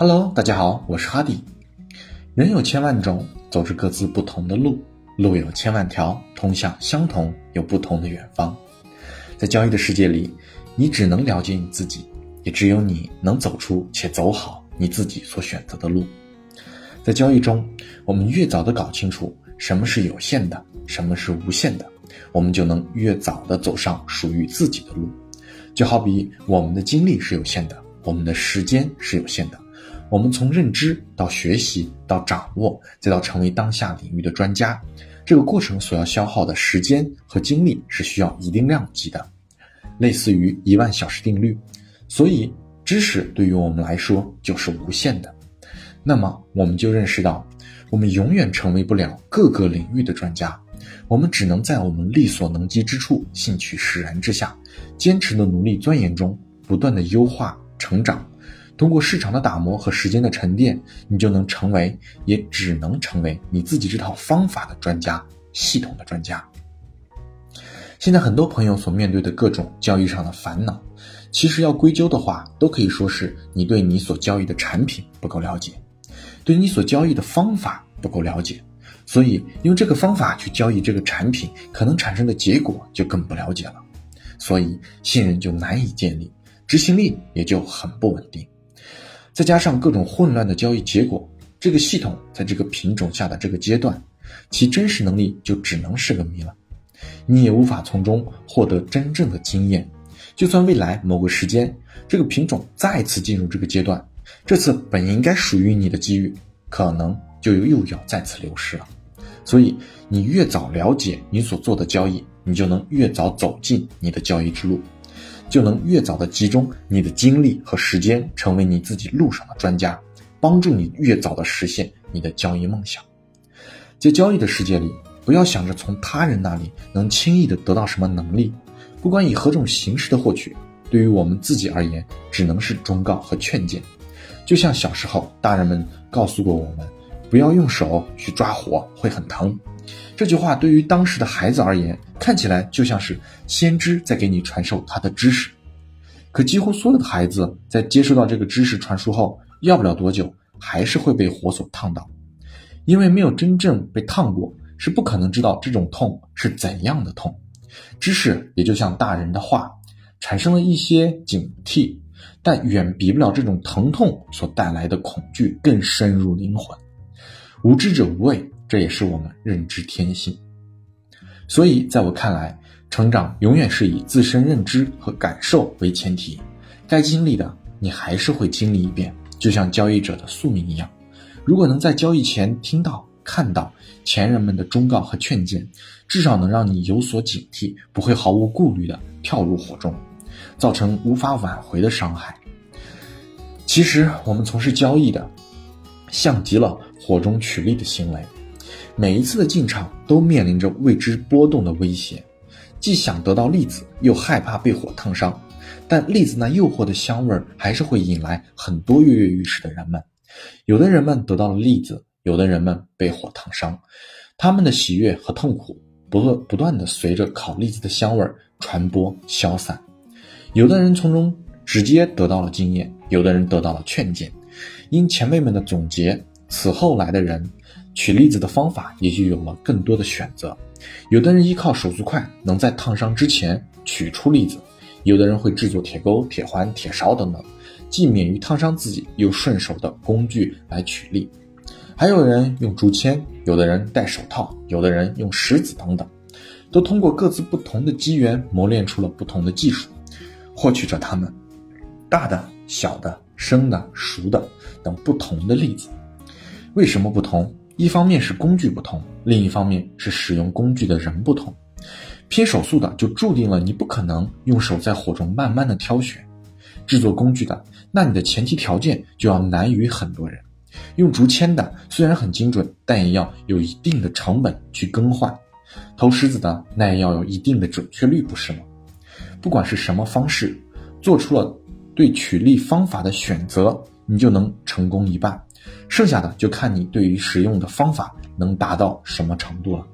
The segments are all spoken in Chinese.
Hello，大家好，我是哈迪。人有千万种，走着各自不同的路，路有千万条，通向相同又不同的远方。在交易的世界里，你只能了解你自己，也只有你能走出且走好你自己所选择的路。在交易中，我们越早的搞清楚什么是有限的，什么是无限的，我们就能越早的走上属于自己的路。就好比我们的精力是有限的，我们的时间是有限的。我们从认知到学习到掌握，再到成为当下领域的专家，这个过程所要消耗的时间和精力是需要一定量级的，类似于一万小时定律。所以，知识对于我们来说就是无限的。那么，我们就认识到，我们永远成为不了各个领域的专家，我们只能在我们力所能及之处，兴趣使然之下，坚持的努力钻研中，不断的优化成长。通过市场的打磨和时间的沉淀，你就能成为，也只能成为你自己这套方法的专家，系统的专家。现在很多朋友所面对的各种交易上的烦恼，其实要归咎的话，都可以说是你对你所交易的产品不够了解，对你所交易的方法不够了解，所以用这个方法去交易这个产品，可能产生的结果就更不了解了，所以信任就难以建立，执行力也就很不稳定。再加上各种混乱的交易结果，这个系统在这个品种下的这个阶段，其真实能力就只能是个谜了。你也无法从中获得真正的经验。就算未来某个时间，这个品种再次进入这个阶段，这次本应该属于你的机遇，可能就又要再次流失了。所以，你越早了解你所做的交易，你就能越早走进你的交易之路。就能越早的集中你的精力和时间，成为你自己路上的专家，帮助你越早的实现你的交易梦想。在交易的世界里，不要想着从他人那里能轻易的得到什么能力，不管以何种形式的获取，对于我们自己而言，只能是忠告和劝谏。就像小时候，大人们告诉过我们，不要用手去抓火，会很疼。这句话对于当时的孩子而言，看起来就像是先知在给你传授他的知识。可几乎所有的孩子在接收到这个知识传输后，要不了多久，还是会被火所烫到，因为没有真正被烫过，是不可能知道这种痛是怎样的痛。知识也就像大人的话，产生了一些警惕，但远比不了这种疼痛所带来的恐惧更深入灵魂。无知者无畏。这也是我们认知天性，所以在我看来，成长永远是以自身认知和感受为前提。该经历的，你还是会经历一遍，就像交易者的宿命一样。如果能在交易前听到、看到前人们的忠告和劝谏，至少能让你有所警惕，不会毫无顾虑地跳入火中，造成无法挽回的伤害。其实，我们从事交易的，像极了火中取栗的行为。每一次的进场都面临着未知波动的威胁，既想得到栗子，又害怕被火烫伤。但栗子那诱惑的香味儿，还是会引来很多跃跃欲试的人们。有的人们得到了栗子，有的人们被火烫伤，他们的喜悦和痛苦不断不断的随着烤栗子的香味儿传播消散。有的人从中直接得到了经验，有的人得到了劝谏。因前辈们的总结，此后来的人。取栗子的方法也就有了更多的选择。有的人依靠手速快，能在烫伤之前取出栗子；有的人会制作铁钩、铁环、铁勺等等，既免于烫伤自己，又顺手的工具来取栗。还有人用竹签，有的人戴手套，有的人用石子等等，都通过各自不同的机缘磨练出了不同的技术，获取着它们大的、小的、生的、熟的等不同的栗子。为什么不同？一方面是工具不同，另一方面是使用工具的人不同。拼手速的就注定了你不可能用手在火中慢慢的挑选；制作工具的，那你的前提条件就要难于很多人。用竹签的虽然很精准，但也要有一定的成本去更换；投石子的那也要有一定的准确率，不是吗？不管是什么方式，做出了对取力方法的选择，你就能成功一半。剩下的就看你对于使用的方法能达到什么程度了。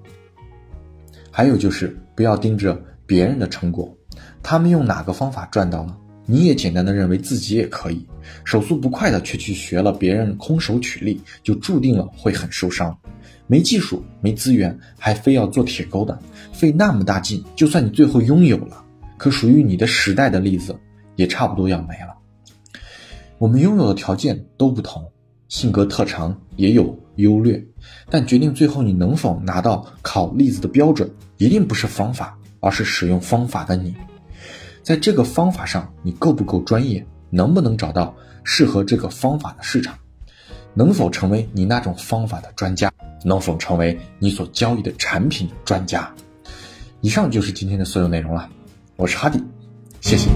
还有就是不要盯着别人的成果，他们用哪个方法赚到了，你也简单的认为自己也可以，手速不快的却去学了别人空手取力，就注定了会很受伤。没技术、没资源，还非要做铁钩的，费那么大劲，就算你最后拥有了，可属于你的时代的例子，也差不多要没了。我们拥有的条件都不同，性格特长也有优劣，但决定最后你能否拿到考例子的标准，一定不是方法，而是使用方法的你。在这个方法上，你够不够专业？能不能找到适合这个方法的市场？能否成为你那种方法的专家？能否成为你所交易的产品专家？以上就是今天的所有内容了。我是哈迪，谢谢。